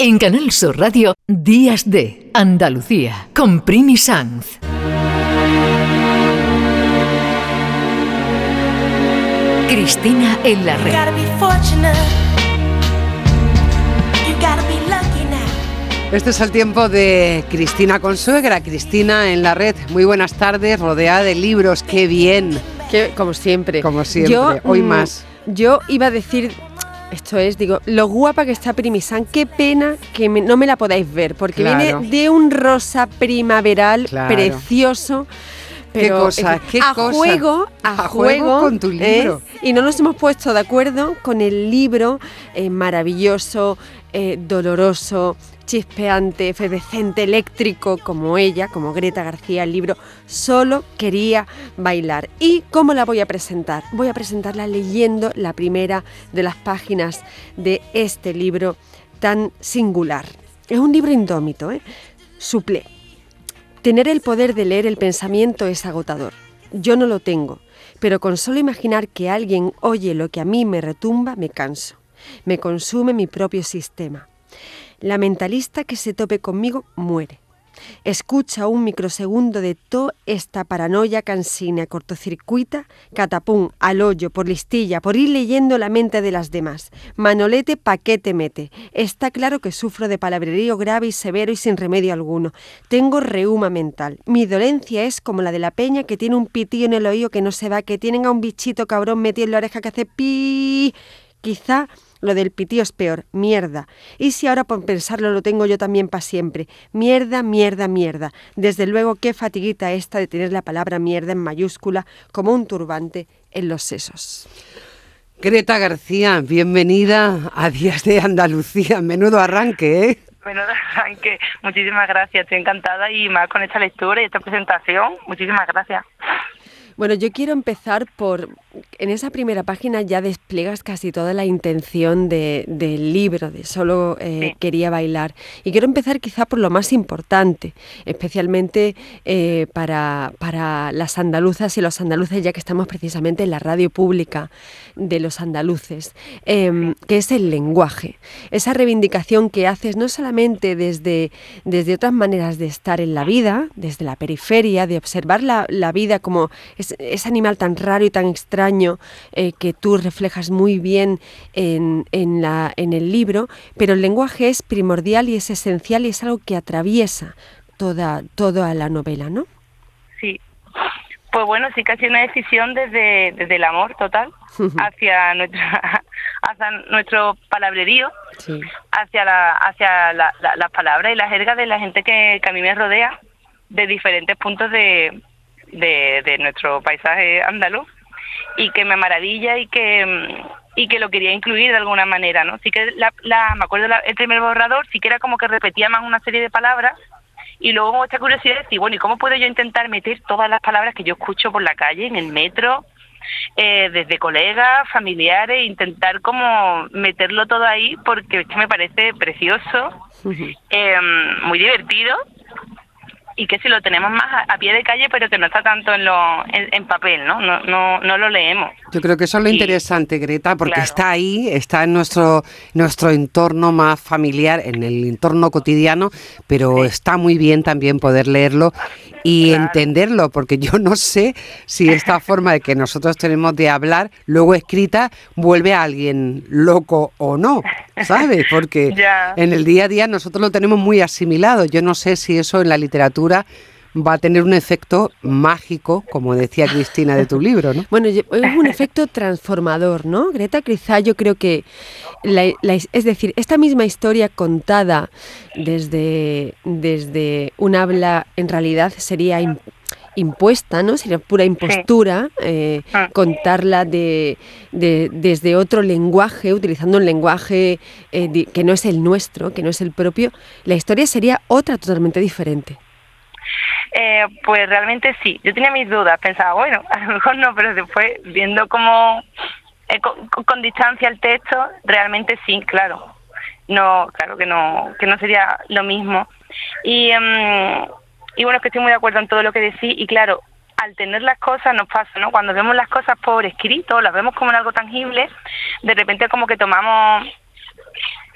En Canal Sur Radio, Días de Andalucía, con Primi Sanz. Cristina en la red. Este es el tiempo de Cristina Consuegra, Cristina en la red. Muy buenas tardes, rodeada de libros, qué bien. Que, como siempre. Como siempre, hoy mm, más. Yo iba a decir esto es, digo, lo guapa que está Primisan, qué pena que no me la podáis ver, porque viene de un rosa primaveral precioso. Pero ¿Qué cosa? ¿Qué a juego, a, juego, con tu libro. Y no nos hemos puesto de acuerdo con el libro eh, maravilloso, eh, doloroso, chispeante, efervescente, eléctrico, como ella, como Greta García, el libro Solo quería bailar. ¿Y cómo la voy a presentar? Voy a presentarla leyendo la primera de las páginas de este libro tan singular. Es un libro indómito, ¿eh? Suple. Tener el poder de leer el pensamiento es agotador. Yo no lo tengo, pero con solo imaginar que alguien oye lo que a mí me retumba, me canso. Me consume mi propio sistema. La mentalista que se tope conmigo muere. Escucha un microsegundo de toda esta paranoia cansina, cortocircuita, catapum, al hoyo, por listilla, por ir leyendo la mente de las demás. Manolete, paquete mete. Está claro que sufro de palabrerío grave y severo y sin remedio alguno. Tengo reuma mental. Mi dolencia es como la de la peña que tiene un pitillo en el oído que no se va, que tienen a un bichito cabrón metido en la oreja que hace pi. Quizá lo del pitío es peor, mierda. Y si ahora por pensarlo lo tengo yo también para siempre. Mierda, mierda, mierda. Desde luego qué fatiguita esta de tener la palabra mierda en mayúscula como un turbante en los sesos. Greta García, bienvenida a Días de Andalucía. Menudo arranque, ¿eh? Menudo arranque. Muchísimas gracias. Estoy encantada y más con esta lectura y esta presentación. Muchísimas gracias. Bueno, yo quiero empezar por, en esa primera página ya despliegas casi toda la intención del libro, de solo eh, quería bailar. Y quiero empezar quizá por lo más importante, especialmente eh, para, para, las andaluzas y los andaluces, ya que estamos precisamente en la radio pública de los andaluces, em, que es el lenguaje. Esa reivindicación que haces no solamente desde, desde otras maneras de estar en la vida, desde la periferia, de observar la, la vida como ese animal tan raro y tan extraño eh, que tú reflejas muy bien en, en, la, en el libro, pero el lenguaje es primordial y es esencial y es algo que atraviesa toda, toda la novela, ¿no? Sí. Pues bueno, sí que ha sido una decisión desde, desde el amor total hacia nuestra hacia nuestro palabrerío, hacia la, hacia la, las palabras y la jerga de la gente que, que a mí me rodea de diferentes puntos de, de, nuestro paisaje andaluz y que me maravilla y que y que lo quería incluir de alguna manera, ¿no? Sí que la, me acuerdo el primer borrador sí que era como que repetía más una serie de palabras y luego esta curiosidad de decir, bueno, ¿y cómo puedo yo intentar meter todas las palabras que yo escucho por la calle, en el metro, eh, desde colegas, familiares, intentar como meterlo todo ahí porque me parece precioso, eh, muy divertido y que si lo tenemos más a, pie de calle, pero que no está tanto en, lo, en, papel, ¿no? ¿no? No, no lo leemos. Yo creo que eso es lo interesante, Greta, porque está ahí, está en nuestro, nuestro entorno más familiar, en el entorno cotidiano, pero está muy bien también poder leerlo y entenderlo, porque yo no sé si esta forma de que nosotros tenemos de hablar, luego escrita, vuelve a alguien loco o no, ¿sabes? Porque en el día a día nosotros lo tenemos muy asimilado. Yo no sé si eso en la literatura va a tener un efecto mágico, como decía Cristina de tu libro, ¿no? Bueno, es un efecto transformador, ¿no? Greta quizá yo creo que, es decir, esta misma historia contada desde, desde un habla en realidad sería impuesta, ¿no? Sería pura impostura eh, ah. contarla de, desde otro lenguaje, utilizando un lenguaje eh, que no es el nuestro, que no es el propio. La historia sería otra totalmente diferente. Eh, pues realmente sí. Yo tenía mis dudas, pensaba, bueno, a lo mejor no, pero después viendo como eh, con, distancia el texto, realmente sí, claro. No, claro que no, que no sería lo mismo. Y, em, y bueno, es que estoy muy de acuerdo en todo lo que decís y claro, al tener las cosas nos pasa, ¿no? Cuando vemos las cosas por escrito, las vemos como en algo tangible, de repente como que tomamos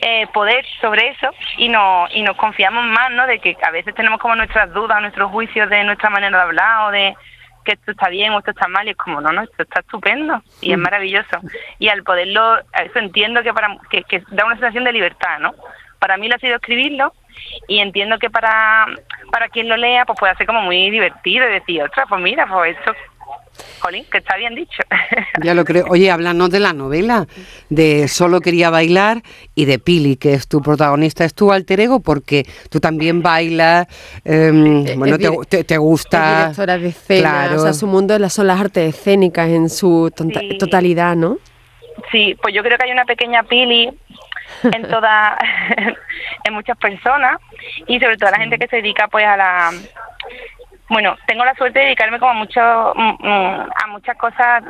eh, poder sobre eso y nos, y nos confiamos más, ¿no? De que a veces tenemos como nuestras dudas, nuestros juicios de nuestra manera de hablar o de que esto está bien o esto está mal y es como, no, no, esto está estupendo y es maravilloso. Y al poderlo, eso entiendo que, para, que, que da una sensación de libertad, ¿no? Para mí lo ha sido escribirlo y entiendo que para, para quien lo lea pues puede ser como muy divertido y decir, otra, pues mira, pues esto Jolín, que está bien dicho. Ya lo creo. Oye, háblanos de la novela, de Solo quería bailar y de Pili, que es tu protagonista, es tu alter ego, porque tú también bailas, em, bueno, te, gusta... Es directora de escena, o sea, su mundo son las artes escénicas en su totalidad, ¿no? Sí, pues yo creo que hay una pequeña Pili en toda en muchas personas y sobre todo a la gente que se dedica pues a la bueno, tengo la suerte de dedicarme como a, mucho, mm, mm, a muchas cosas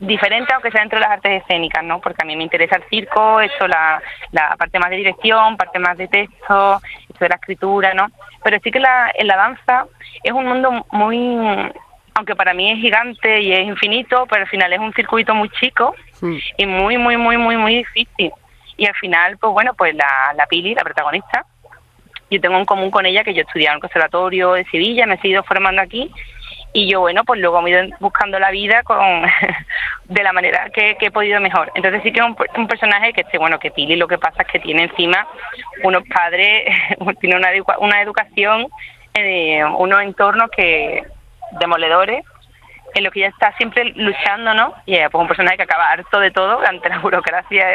diferentes, aunque sea dentro de las artes escénicas, ¿no? Porque a mí me interesa el circo, esto, la, la parte más de dirección, parte más de texto, esto de la escritura, ¿no? Pero sí que la, en la danza es un mundo muy, aunque para mí es gigante y es infinito, pero al final es un circuito muy chico y muy, muy, muy, muy, muy difícil. Y al final, pues bueno, pues la, la Pili, la protagonista, yo tengo en común con ella que yo estudié en el Conservatorio de Sevilla, me he seguido formando aquí y yo, bueno, pues luego me he ido buscando la vida con de la manera que, he podido mejor. Entonces sí que es un, personaje que, este, bueno, que Pili lo que pasa es que tiene encima unos padres, tiene una, una educación, eh, unos entornos que demoledores en lo que ella está siempre luchando, ¿no? Y es pues un personaje que acaba harto de todo ante la burocracia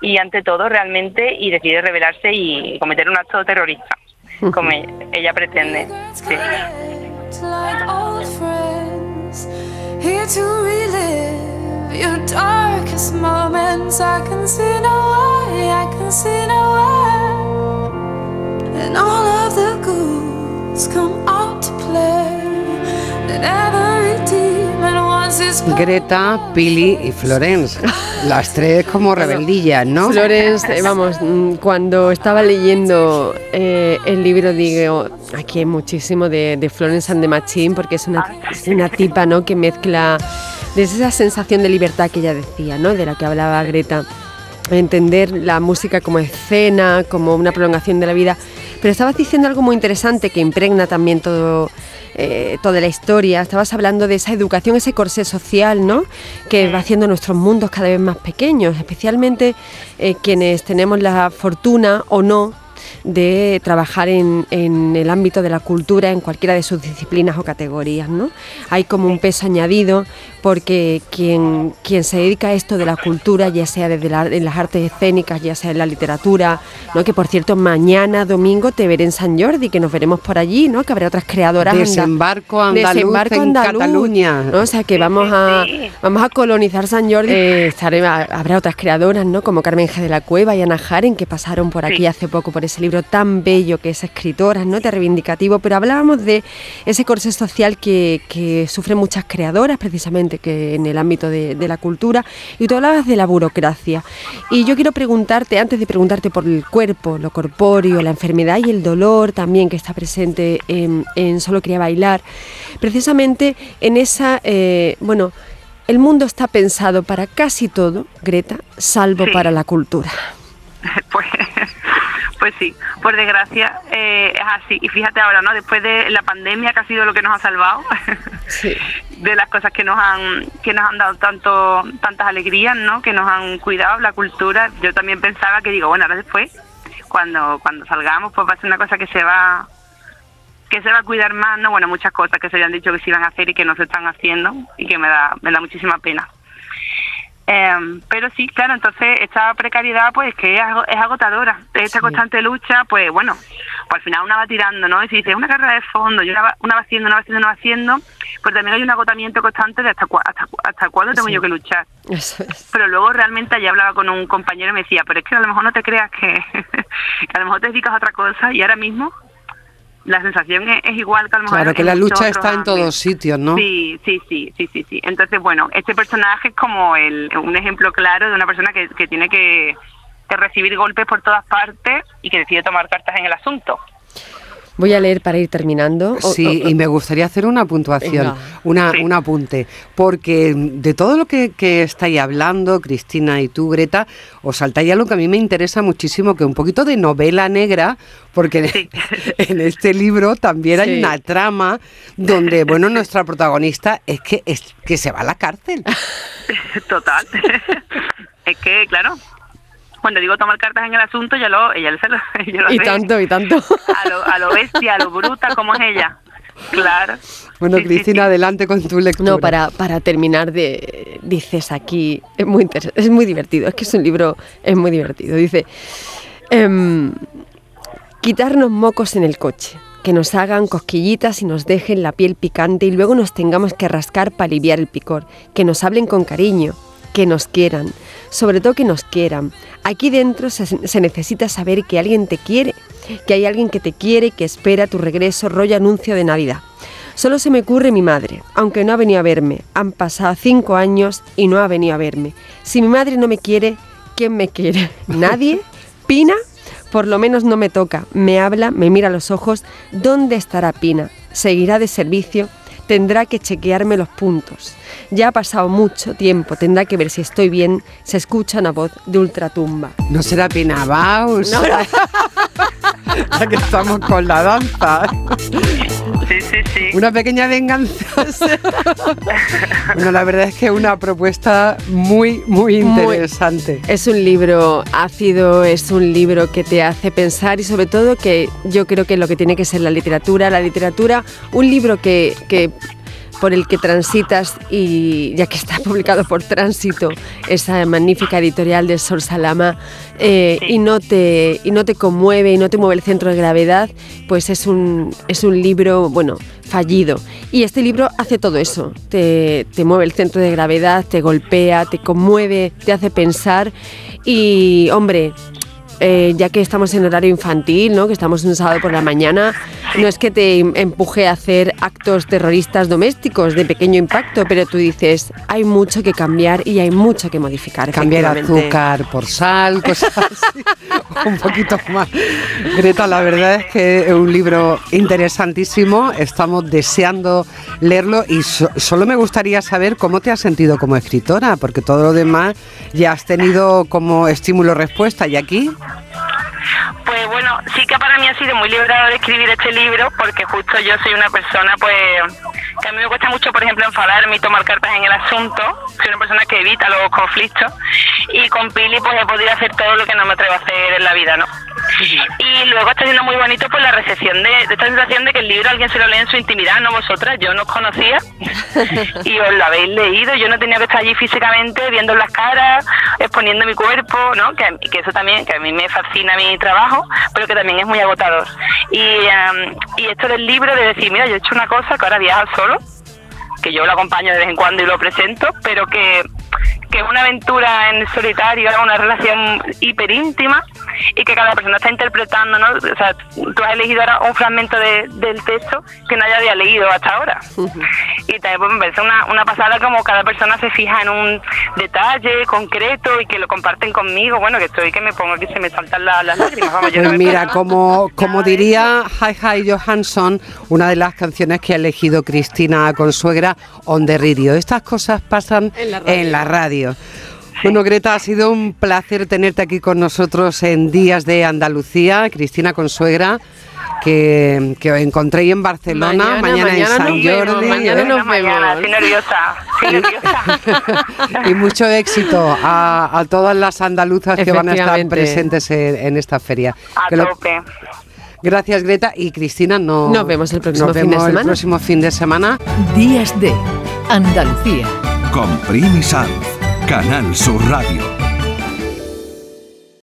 y, ante todo realmente y decide rebelarse y cometer un acto terrorista, como ella, pretende. Sí. Greta, Pili y Florence. Las tres como rebeldillas, ¿no? Florence, eh, vamos, mm, cuando estaba leyendo eh, el libro, digo, aquí hay muchísimo de, Florence and the Machine, porque es una, una tipa, ¿no? Que mezcla desde esa sensación de libertad que ella decía, ¿no? De la que hablaba Greta. Entender la música como escena, como una prolongación de la vida. Pero estabas diciendo algo muy interesante que impregna también todo eh, toda la historia, estabas hablando de esa educación, ese corsé social, ¿no? Que va haciendo nuestros mundos cada vez más pequeños, especialmente eh, quienes tenemos la fortuna o no de trabajar en, en, el ámbito de la cultura en cualquiera de sus disciplinas o categorías. ¿no? Hay como un peso añadido porque quien, quien se dedica a esto de la cultura, ya sea desde en las artes escénicas, ya sea en la literatura, ¿no? que por cierto mañana domingo te veré en San Jordi, que nos veremos por allí, ¿no? que habrá otras creadoras. Desembarco andaluz, Desembarco en Cataluña. ¿no? O sea que vamos a, vamos a colonizar San Jordi. Eh, habrá otras creadoras, ¿no? como Carmen G. de la Cueva y Ana Jaren, que pasaron por aquí hace poco por ese libro tan bello que es escritora, ¿no? Te reivindicativo, pero hablábamos de ese corsé social que, que sufren muchas creadoras precisamente que en el ámbito de, la cultura y tú hablabas de la burocracia. Y yo quiero preguntarte, antes de preguntarte por el cuerpo, lo corpóreo, la enfermedad y el dolor también que está presente en, Solo quería bailar, precisamente en esa, eh, bueno, el mundo está pensado para casi todo, Greta, salvo para la cultura. Pues pues sí, por desgracia eh, es así. Y fíjate ahora, ¿no? Después de la pandemia, que ha sido lo que nos ha salvado, de las cosas que nos han que nos han dado tanto tantas alegrías, ¿no? Que nos han cuidado la cultura. Yo también pensaba que digo, bueno, ahora después, cuando cuando salgamos, pues va a ser una cosa que se va que se va a cuidar más, ¿no? Bueno, muchas cosas que se habían dicho que se iban a hacer y que no se están haciendo y que me da me da muchísima pena. Eh, pero sí, claro, entonces esta precariedad pues que es, agotadora. Esta constante lucha, pues bueno, pues al final una va tirando, ¿no? Y si dice una carrera de fondo y una va, una va haciendo, una va haciendo, una va haciendo, pues también hay un agotamiento constante de hasta, hasta, hasta cuándo tengo yo que luchar. Pero luego realmente allí hablaba con un compañero y me decía, pero es que a lo mejor no te creas que, que a lo mejor te dedicas a otra cosa y ahora mismo la sensación es, igual que a lo mejor Claro, que la lucha está en todos sitios, ¿no? Sí, sí, sí, sí, sí, sí. Entonces, bueno, este personaje es como el, un ejemplo claro de una persona que, que tiene que, recibir golpes por todas partes y que decide tomar cartas en el asunto. Voy a leer para ir terminando. Sí, y me gustaría hacer una puntuación, una, un apunte, porque de todo lo que, que, estáis hablando, Cristina y tú, Greta, os saltáis algo que a mí me interesa muchísimo, que un poquito de novela negra, porque en este libro también hay una trama donde, bueno, nuestra protagonista es que, es que se va a la cárcel. Total. es que, claro, cuando digo tomar cartas en el asunto, ya lo, ella se lo, Y tanto, y tanto. A lo, a lo bestia, a lo bruta como es ella. Claro. Bueno, Cristina, adelante con tu lectura. No, para, para terminar, de, dices aquí, es muy, es muy divertido, es que es un libro, es muy divertido. Dice, em, quitarnos mocos en el coche, que nos hagan cosquillitas y nos dejen la piel picante y luego nos tengamos que rascar para aliviar el picor, que nos hablen con cariño, que nos quieran, sobre todo que nos quieran. Aquí dentro se, necesita saber que alguien te quiere, que hay alguien que te quiere, que espera tu regreso, rollo anuncio de Navidad. Solo se me ocurre mi madre, aunque no ha venido a verme. Han pasado cinco años y no ha venido a verme. Si mi madre no me quiere, ¿quién me quiere? ¿Nadie? ¿Pina? Por lo menos no me toca. Me habla, me mira a los ojos. ¿Dónde estará Pina? ¿Seguirá de servicio? Tendrá que chequearme los puntos. Ya ha pasado mucho tiempo, tendrá que ver si estoy bien. Se escucha una voz de ultratumba. ¿No será Pinabaus? No, ya que estamos con la danza. Sí, sí, sí. Una pequeña venganza. bueno, la verdad es que es una propuesta muy, muy interesante. es un libro ácido, es un libro que te hace pensar y sobre todo que yo creo que lo que tiene que ser la literatura, la literatura, un libro que, que por el que transitas y ya que está publicado por Tránsito, esa magnífica editorial de Sol Salama, eh, y, no te, y no te conmueve y no te mueve el centro de gravedad, pues es un, es un libro, bueno, fallido. Y este libro hace todo eso, te, te mueve el centro de gravedad, te golpea, te conmueve, te hace pensar. Y, hombre, eh, ya que estamos en horario infantil, ¿no? que estamos un sábado por la mañana, no es que te empuje a hacer actos terroristas domésticos de pequeño impacto, pero tú dices, hay mucho que cambiar y hay mucho que modificar. Cambiar azúcar por sal, cosas así, un poquito más. Greta, la verdad es que es un libro interesantísimo, estamos deseando leerlo y solo me gustaría saber cómo te has sentido como escritora, porque todo lo demás ya has tenido como estímulo-respuesta y aquí... Bueno, sí que para mí ha sido muy liberador escribir este libro porque justo yo soy una persona pues que a mí me cuesta mucho, por ejemplo, enfadarme y tomar cartas en el asunto. Soy una persona que evita los conflictos y con Pili pues he podido hacer todo lo que no me atrevo a hacer en la vida, ¿no? Y luego está siendo muy bonito pues la recepción de, esta sensación de que el libro alguien se lo lee en su intimidad, no vosotras, yo no os conocía y os lo habéis leído, yo no tenía que estar allí físicamente viendo las caras, exponiendo mi cuerpo, ¿no? Que, que eso también, que a mí me fascina mi trabajo, pero que también es muy agotador. Y, y esto del libro de decir, mira, yo he hecho una cosa que ahora viaja solo, que yo lo acompaño de vez en cuando y lo presento, pero que que es una aventura en solitario, una relación hiper íntima y que cada persona está interpretando, ¿no? O sea, tú has elegido ahora un fragmento de, del texto que nadie había leído hasta ahora. Y también pues, me parece una, una pasada como cada persona se fija en un detalle concreto y que lo comparten conmigo. Bueno, que estoy que me pongo aquí se me saltan las lágrimas. Vamos, pues mira, como, como diría Hi Hi Johansson, una de las canciones que ha elegido Cristina Consuegra, On the Radio. Estas cosas pasan En la radio. Bueno, Greta, ha sido un placer tenerte aquí con nosotros en Días de Andalucía. Cristina Consuegra, que, que os encontré en Barcelona, mañana, en San Jordi. Mañana ¿eh? nos mañana, estoy nerviosa. nerviosa. y mucho éxito a, todas las andaluzas que van a estar presentes en, esta feria. A tope. Gracias, Greta. Y Cristina, no, nos vemos el próximo, fin, de semana. el próximo fin de semana. Días de Andalucía con Primi Sanz, Canal Sur Radio.